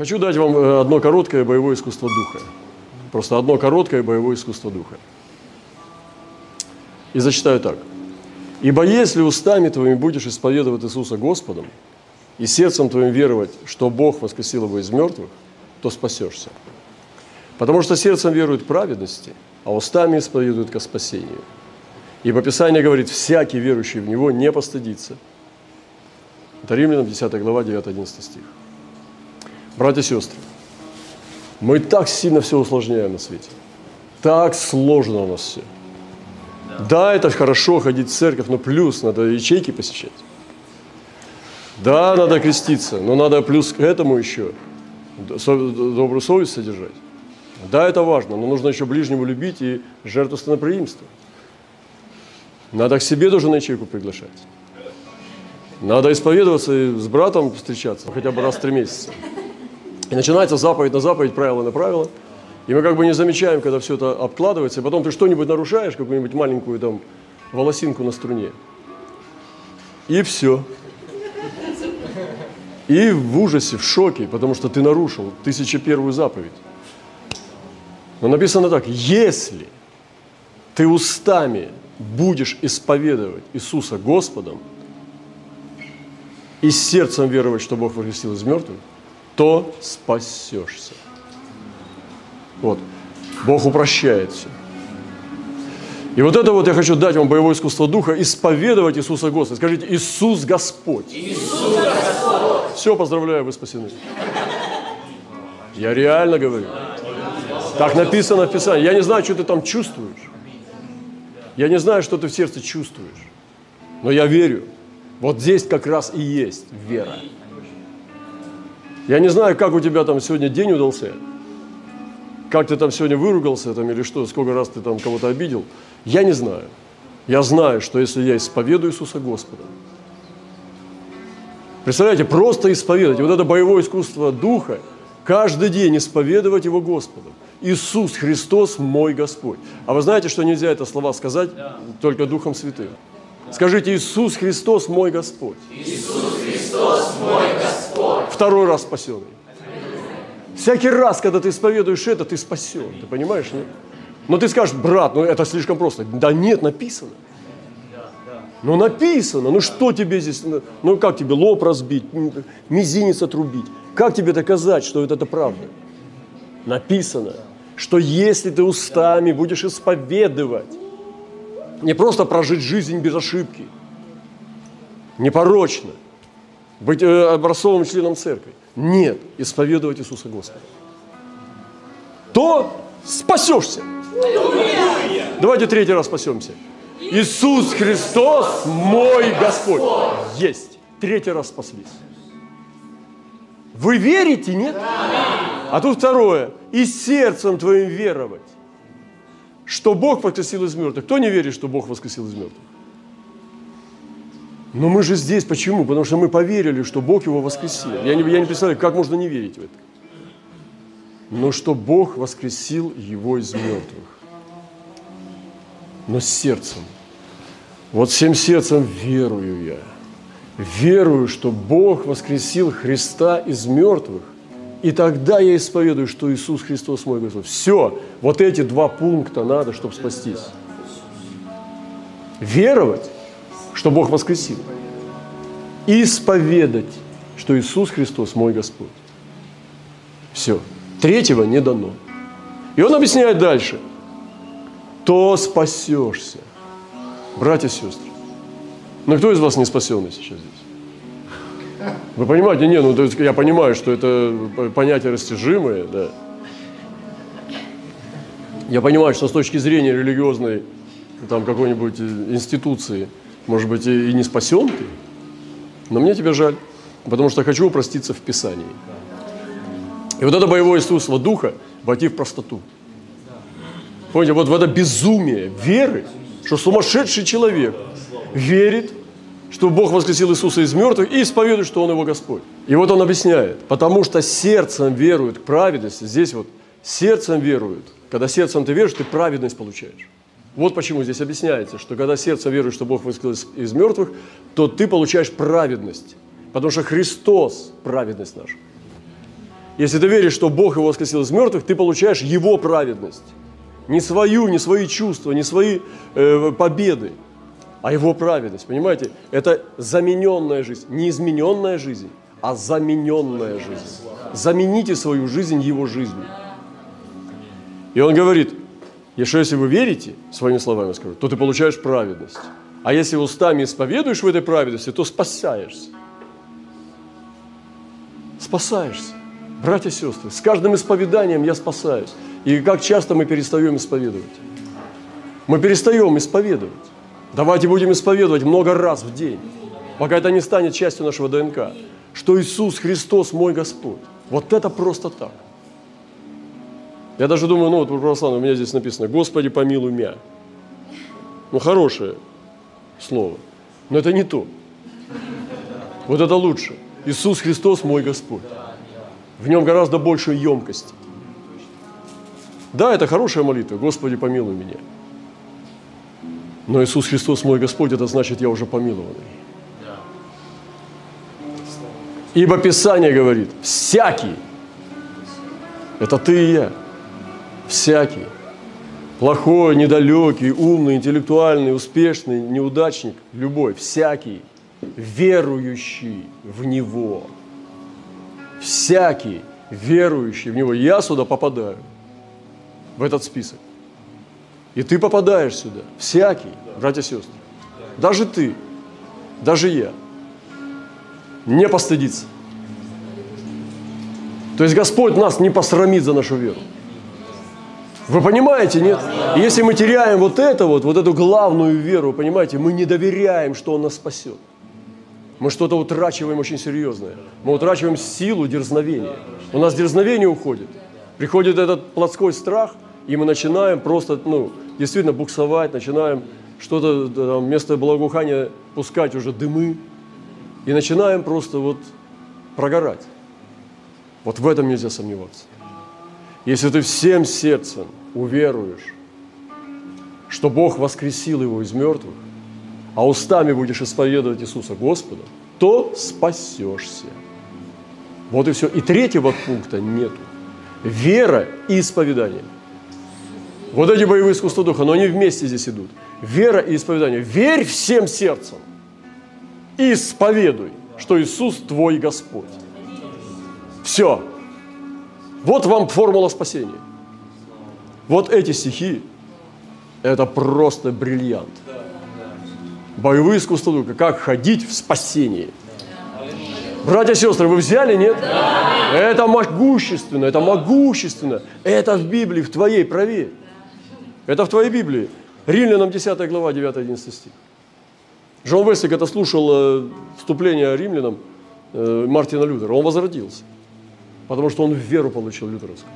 Хочу дать вам э, одно короткое боевое искусство духа. Просто одно короткое боевое искусство духа. И зачитаю так. «Ибо если устами твоими будешь исповедовать Иисуса Господом, и сердцем твоим веровать, что Бог воскресил его из мертвых, то спасешься. Потому что сердцем веруют праведности, а устами исповедуют ко спасению. Ибо Писание говорит, всякий верующий в Него не постыдится. Это Римлянам 10 глава, 9-11 стих. Братья и сестры, мы так сильно все усложняем на свете. Так сложно у нас все. Да, это хорошо ходить в церковь, но плюс надо ячейки посещать. Да, надо креститься, но надо плюс к этому еще добрую совесть содержать. Да, это важно, но нужно еще ближнему любить и жертву станоприимства. Надо к себе тоже на ячейку приглашать. Надо исповедоваться и с братом встречаться хотя бы раз в три месяца. И начинается заповедь на заповедь, правило на правило. И мы как бы не замечаем, когда все это обкладывается, и потом ты что-нибудь нарушаешь, какую-нибудь маленькую там волосинку на струне. И все. И в ужасе, в шоке, потому что ты нарушил тысяча первую заповедь. Но написано так, если ты устами будешь исповедовать Иисуса Господом и сердцем веровать, что Бог воскресил из мертвых, то спасешься. Вот. Бог упрощает все. И вот это вот я хочу дать вам боевое искусство духа, исповедовать Иисуса Господа. Скажите, Иисус Господь. Иисус Господь. Все, поздравляю, вы спасены. Я реально говорю. Так написано в Писании. Я не знаю, что ты там чувствуешь. Я не знаю, что ты в сердце чувствуешь. Но я верю. Вот здесь как раз и есть вера. Я не знаю, как у тебя там сегодня день удался. Как ты там сегодня выругался там или что, сколько раз ты там кого-то обидел. Я не знаю. Я знаю, что если я исповедую Иисуса Господа, Представляете, просто исповедовать. Вот это боевое искусство Духа, каждый день исповедовать Его Господом. Иисус Христос мой Господь. А вы знаете, что нельзя это слова сказать только Духом Святым? Скажите, Иисус Христос мой Господь. Иисус Христос мой Господь. Второй раз спасенный. Всякий раз, когда ты исповедуешь это, ты спасен. Ты понимаешь, нет? Но ты скажешь, брат, ну это слишком просто. Да нет, написано. Ну написано, ну что тебе здесь, ну, ну как тебе лоб разбить, мизинец отрубить? Как тебе доказать, что это, это правда? Написано, что если ты устами будешь исповедовать, не просто прожить жизнь без ошибки, непорочно, быть э, образцовым членом церкви. Нет, исповедовать Иисуса Господа. То спасешься. Давайте третий раз спасемся. Иисус Христос мой Господь. Есть. Третий раз спаслись. Вы верите, нет? А тут второе. И сердцем твоим веровать, что Бог воскресил из мертвых. Кто не верит, что Бог воскресил из мертвых? Но мы же здесь. Почему? Потому что мы поверили, что Бог его воскресил. Я не, я не представляю, как можно не верить в это. Но что Бог воскресил его из мертвых. Но с сердцем – вот всем сердцем верую я. Верую, что Бог воскресил Христа из мертвых. И тогда я исповедую, что Иисус Христос мой Господь. Все, вот эти два пункта надо, чтобы спастись. Веровать, что Бог воскресил. Исповедать, что Иисус Христос мой Господь. Все. Третьего не дано. И он объясняет дальше. То спасешься. Братья и сестры, ну кто из вас не спасенный сейчас здесь? Вы понимаете, не, ну я понимаю, что это понятие растяжимое, да. Я понимаю, что с точки зрения религиозной там какой-нибудь институции, может быть, и не спасен ты, но мне тебя жаль, потому что хочу упроститься в Писании. И вот это боевое искусство духа войти в простоту. Понимаете, вот в это безумие веры – что сумасшедший человек верит, что Бог воскресил Иисуса из мертвых и исповедует, что Он его Господь. И вот он объясняет, потому что сердцем веруют к праведности, здесь вот сердцем веруют. Когда сердцем ты веришь, ты праведность получаешь. Вот почему здесь объясняется, что когда сердцем верует, что Бог воскресил из мертвых, то ты получаешь праведность. Потому что Христос – праведность наша. Если ты веришь, что Бог его воскресил из мертвых, ты получаешь его праведность. Не свою, не свои чувства, не свои э, победы, а его праведность. Понимаете? Это замененная жизнь, не измененная жизнь, а замененная жизнь. Замените свою жизнь его жизнью. И он говорит, что если вы верите, своими словами скажу, то ты получаешь праведность. А если устами исповедуешь в этой праведности, то спасаешься. Спасаешься. Братья и сестры, с каждым исповеданием я спасаюсь. И как часто мы перестаем исповедовать? Мы перестаем исповедовать. Давайте будем исповедовать много раз в день, пока это не станет частью нашего ДНК, что Иисус Христос мой Господь. Вот это просто так. Я даже думаю, ну вот у православного у меня здесь написано, Господи, помилуй меня. Ну, хорошее слово, но это не то. Вот это лучше. Иисус Христос мой Господь. В нем гораздо больше емкости. Да, это хорошая молитва. Господи, помилуй меня. Но Иисус Христос мой Господь, это значит, я уже помилованный. Ибо Писание говорит, всякий, это ты и я, всякий, плохой, недалекий, умный, интеллектуальный, успешный, неудачник, любой, всякий, верующий в Него – всякий верующий в Него. Я сюда попадаю, в этот список. И ты попадаешь сюда, всякий, братья и сестры. Даже ты, даже я. Не постыдиться. То есть Господь нас не посрамит за нашу веру. Вы понимаете, нет? Если мы теряем вот это вот, вот эту главную веру, понимаете, мы не доверяем, что Он нас спасет мы что-то утрачиваем очень серьезное. Мы утрачиваем силу дерзновения. У нас дерзновение уходит. Приходит этот плотской страх, и мы начинаем просто, ну, действительно буксовать, начинаем что-то там, вместо благоухания пускать уже дымы, и начинаем просто вот прогорать. Вот в этом нельзя сомневаться. Если ты всем сердцем уверуешь, что Бог воскресил его из мертвых, а устами будешь исповедовать Иисуса Господа, то спасешься. Вот и все. И третьего пункта нету. Вера и исповедание. Вот эти боевые искусства духа, но они вместе здесь идут. Вера и исповедание. Верь всем сердцем и исповедуй, что Иисус твой Господь. Все. Вот вам формула спасения. Вот эти стихи – это просто бриллиант боевые искусства духа, как ходить в спасении. Братья и сестры, вы взяли, нет? Да. Это могущественно, это могущественно. Это в Библии, в твоей, проверь. Это в твоей Библии. Римлянам 10 глава, 9-11 стих. Джон Весли, когда слушал э, вступление римлянам э, Мартина Лютера, он возродился. Потому что он веру получил лютеровскую.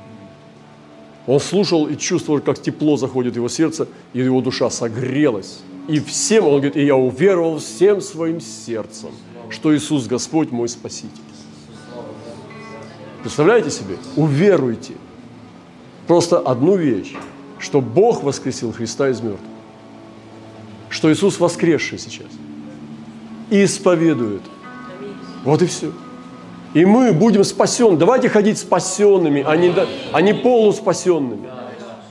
Он слушал и чувствовал, как тепло заходит в его сердце, и его душа согрелась. И всем, он говорит, и я уверовал всем своим сердцем, что Иисус Господь мой Спаситель. Представляете себе? Уверуйте. Просто одну вещь, что Бог воскресил Христа из мертвых. Что Иисус воскресший сейчас. И исповедует. Вот и все. И мы будем спасены. Давайте ходить спасенными, а не, а не полуспасенными.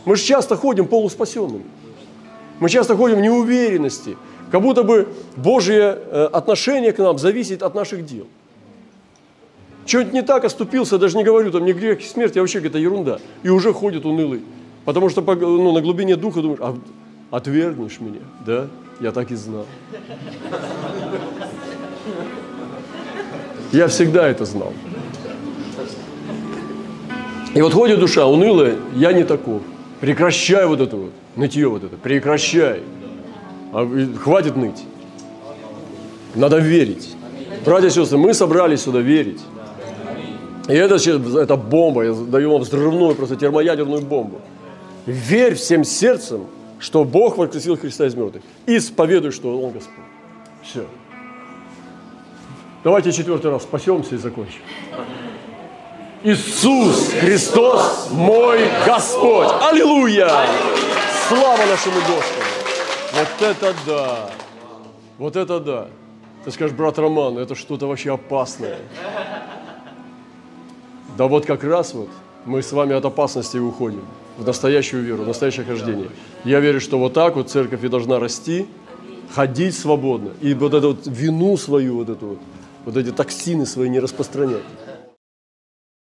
Мы же часто ходим полуспасенными. Мы часто ходим в неуверенности, как будто бы Божье э, отношение к нам зависит от наших дел. Что-нибудь не так оступился, даже не говорю, там не грех и смерть, а вообще какая-то ерунда. И уже ходит унылый. Потому что ну, на глубине духа думаешь, а отвергнешь меня, да? Я так и знал. Я всегда это знал. И вот ходит душа унылая, я не таков. Прекращай вот это вот, нытье вот это, прекращай. А, хватит ныть. Надо верить. Братья и сестры, мы собрались сюда верить. И это, это бомба, я даю вам взрывную, просто термоядерную бомбу. Верь всем сердцем, что Бог воскресил Христа из мертвых. Исповедуй, что Он Господь. Все. Давайте четвертый раз спасемся и закончим. Иисус Христос мой Господь. Аллилуйя! Слава нашему Господу! Вот это да! Вот это да! Ты скажешь, брат Роман, это что-то вообще опасное. Да вот как раз вот мы с вами от опасности уходим в настоящую веру, в настоящее хождение. Я верю, что вот так вот церковь и должна расти, ходить свободно, и вот эту вот вину свою, вот эту вот, вот эти токсины свои не распространять.